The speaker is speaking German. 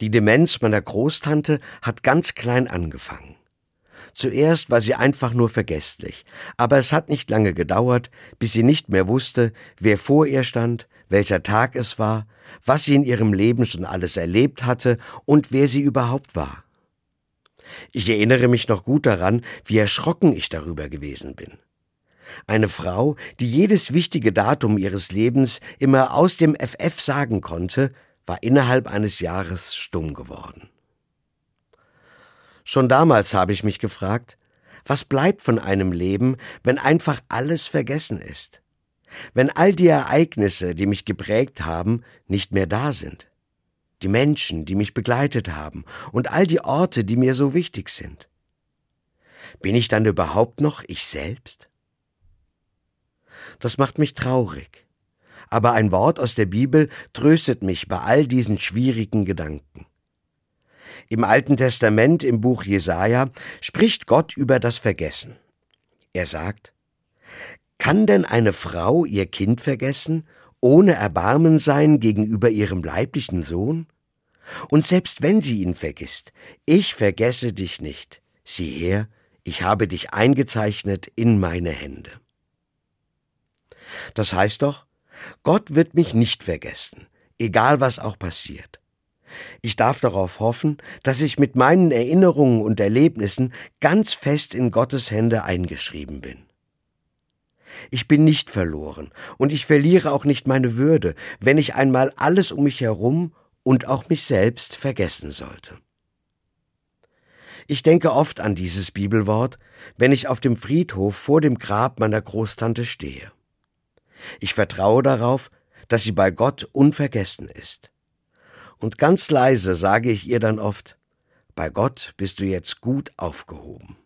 Die Demenz meiner Großtante hat ganz klein angefangen. Zuerst war sie einfach nur vergesslich, aber es hat nicht lange gedauert, bis sie nicht mehr wusste, wer vor ihr stand, welcher Tag es war, was sie in ihrem Leben schon alles erlebt hatte und wer sie überhaupt war. Ich erinnere mich noch gut daran, wie erschrocken ich darüber gewesen bin. Eine Frau, die jedes wichtige Datum ihres Lebens immer aus dem FF sagen konnte, war innerhalb eines Jahres stumm geworden. Schon damals habe ich mich gefragt, was bleibt von einem Leben, wenn einfach alles vergessen ist? Wenn all die Ereignisse, die mich geprägt haben, nicht mehr da sind? Die Menschen, die mich begleitet haben und all die Orte, die mir so wichtig sind? Bin ich dann überhaupt noch ich selbst? Das macht mich traurig. Aber ein Wort aus der Bibel tröstet mich bei all diesen schwierigen Gedanken. Im Alten Testament im Buch Jesaja spricht Gott über das Vergessen. Er sagt, kann denn eine Frau ihr Kind vergessen, ohne Erbarmen sein gegenüber ihrem leiblichen Sohn? Und selbst wenn sie ihn vergisst, ich vergesse dich nicht. Sieh her, ich habe dich eingezeichnet in meine Hände. Das heißt doch, Gott wird mich nicht vergessen, egal was auch passiert. Ich darf darauf hoffen, dass ich mit meinen Erinnerungen und Erlebnissen ganz fest in Gottes Hände eingeschrieben bin. Ich bin nicht verloren und ich verliere auch nicht meine Würde, wenn ich einmal alles um mich herum und auch mich selbst vergessen sollte. Ich denke oft an dieses Bibelwort, wenn ich auf dem Friedhof vor dem Grab meiner Großtante stehe. Ich vertraue darauf, dass sie bei Gott unvergessen ist. Und ganz leise sage ich ihr dann oft, bei Gott bist du jetzt gut aufgehoben.